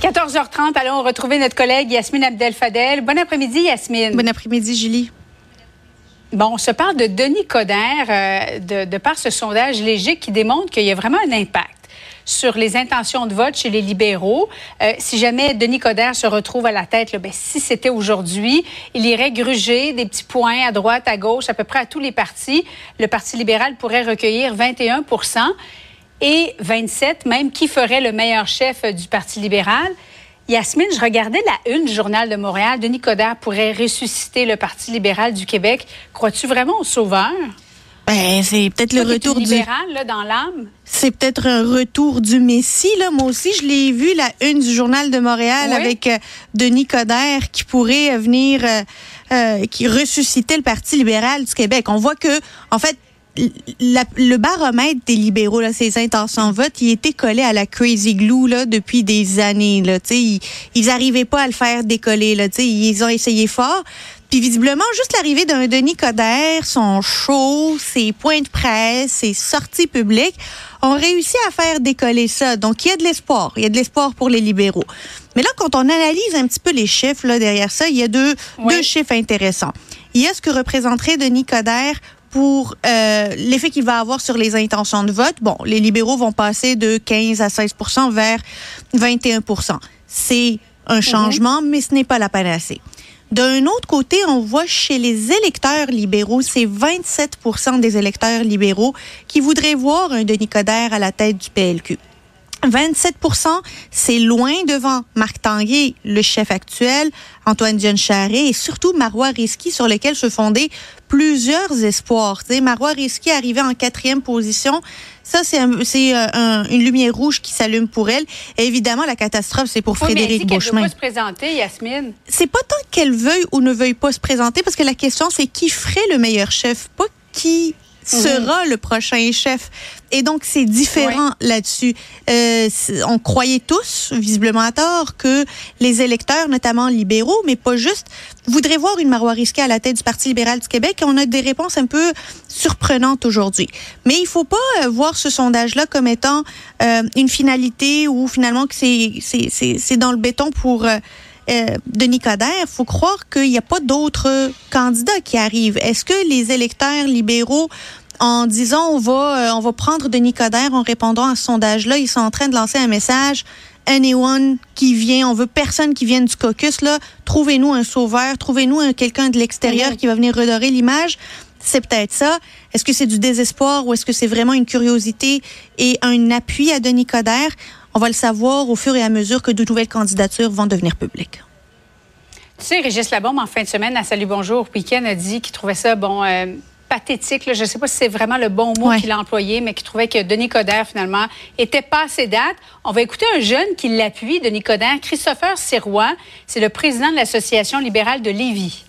14h30, allons retrouver notre collègue Yasmine Abdel-Fadel. Bon après-midi, Yasmine. Bon après-midi, Julie. Bon, on se parle de Denis Coderre, euh, de, de, par ce sondage léger qui démontre qu'il y a vraiment un impact sur les intentions de vote chez les libéraux. Euh, si jamais Denis Coderre se retrouve à la tête, là, ben, si c'était aujourd'hui, il irait gruger des petits points à droite, à gauche, à peu près à tous les partis. Le Parti libéral pourrait recueillir 21 et 27 même qui ferait le meilleur chef du Parti libéral. Yasmine, je regardais la une du Journal de Montréal. Denis Coderre pourrait ressusciter le Parti libéral du Québec. Crois-tu vraiment au sauveur? Ben, c'est peut-être le retour du libéral là, dans l'âme. C'est peut-être un retour du Messie là. Moi aussi, je l'ai vu la une du journal de Montréal avec euh, Denis Coderre qui pourrait venir euh, euh, qui ressusciter le Parti libéral du Québec. On voit que en fait le baromètre des libéraux, là, ses intentions de vote, il était collé à la crazy glue là, depuis des années. Là, ils, n'arrivaient pas à le faire décoller. Là, ils ont essayé fort. Puis visiblement, juste l'arrivée d'un Denis Coderre, son show, ses points de presse, ses sorties publiques, ont réussi à faire décoller ça. Donc, il y a de l'espoir. Il y a de l'espoir pour les libéraux. Mais là, quand on analyse un petit peu les chiffres là, derrière ça, il y a deux, deux chiffres intéressants. Il y a ce que représenterait Denis Coderre pour euh, l'effet qu'il va avoir sur les intentions de vote. Bon, les libéraux vont passer de 15 à 16 vers 21 C'est un mhm. changement, mais ce n'est pas la panacée. D'un autre côté, on voit chez les électeurs libéraux, c'est 27% des électeurs libéraux qui voudraient voir un Denis Coderre à la tête du PLQ. 27% c'est loin devant Marc Tanguay, le chef actuel, Antoine Dion Charret et surtout Marois Risky sur lequel se fondaient plusieurs espoirs. sais, Marois Risky arrivé en quatrième position. Ça, c'est euh, une lumière rouge qui s'allume pour elle. Et évidemment, la catastrophe, c'est pour Frédéric mais. Elle veut pas se présenter, Yasmine. C'est pas tant qu'elle veuille ou ne veuille pas se présenter, parce que la question, c'est qui ferait le meilleur chef, pas qui sera le prochain chef. Et donc, c'est différent là-dessus. Euh, on croyait tous, visiblement à tort, que les électeurs, notamment libéraux, mais pas juste, voudraient voir une Marois risquée à la tête du Parti libéral du Québec. Et on a des réponses un peu surprenantes aujourd'hui. Mais il faut pas euh, voir ce sondage-là comme étant euh, une finalité ou finalement que c'est dans le béton pour... Euh, euh, Denis Coderre, il faut croire qu'il n'y a pas d'autres candidats qui arrivent. Est-ce que les électeurs libéraux en disant on va euh, on va prendre Denis Coderre en répondant à ce sondage-là, ils sont en train de lancer un message anyone qui vient, on veut personne qui vienne du caucus là, trouvez-nous un sauveur, trouvez-nous quelqu'un de l'extérieur qui va venir redorer l'image. C'est peut-être ça. Est-ce que c'est du désespoir ou est-ce que c'est vraiment une curiosité et un appui à Denis Coderre? On va le savoir au fur et à mesure que de nouvelles candidatures vont devenir publiques. Tu sais, Régis Labombe, en fin de semaine, à Salut Bonjour Week-end, a dit qu'il trouvait ça, bon, euh, pathétique. Je ne sais pas si c'est vraiment le bon mot qu'il a employé, mais qu'il trouvait que Denis Coderre, finalement, était pas assez date. On va écouter un jeune qui l'appuie, Denis Coderre, Christopher Sirois. C'est le président de l'Association libérale de Lévis.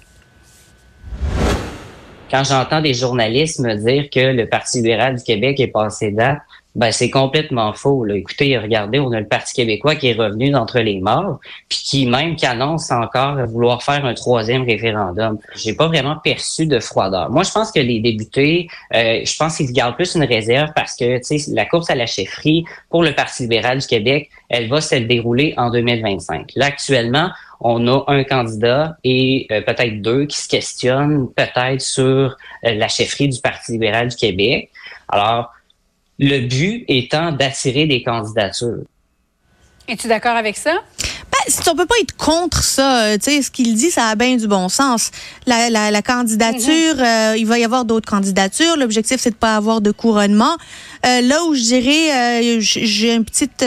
Quand j'entends des journalistes me dire que le Parti libéral du Québec est passé date, ben, c'est complètement faux. Là. Écoutez, regardez, on a le Parti québécois qui est revenu d'entre les morts, puis qui même qui annonce encore vouloir faire un troisième référendum. J'ai pas vraiment perçu de froideur. Moi, je pense que les députés, euh, je pense qu'ils gardent plus une réserve parce que tu sais, la course à la chefferie pour le Parti libéral du Québec, elle va se dérouler en 2025. Là, actuellement, on a un candidat et euh, peut-être deux qui se questionnent peut-être sur euh, la chefferie du Parti libéral du Québec. Alors, le but étant d'attirer des candidatures. Es-tu d'accord avec ça? On peut pas être contre ça. Euh, tu sais, ce qu'il dit, ça a bien du bon sens. La, la, la candidature, mhm. euh, il va y avoir d'autres candidatures. L'objectif, c'est de pas avoir de couronnement. Euh, là où je dirais, j'ai une petite,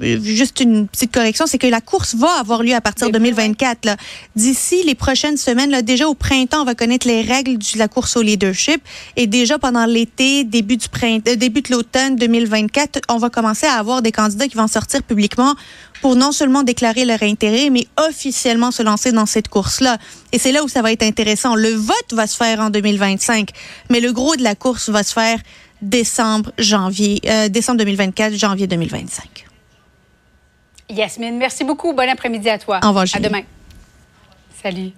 juste une petite correction, c'est que la course va avoir lieu à partir de 2024. D'ici les prochaines semaines, là, déjà au printemps, on va connaître les règles de la course au leadership. Et déjà pendant l'été, début du printemps, début de l'automne 2024, on va commencer à avoir des candidats qui vont sortir publiquement pour non seulement déclarer leur intérêt, mais officiellement se lancer dans cette course-là. Et c'est là où ça va être intéressant. Le vote va se faire en 2025, mais le gros de la course va se faire décembre, janvier, euh, décembre 2024, janvier 2025. Yasmine, merci beaucoup. Bon après-midi à toi. Au revoir. À demain. Salut.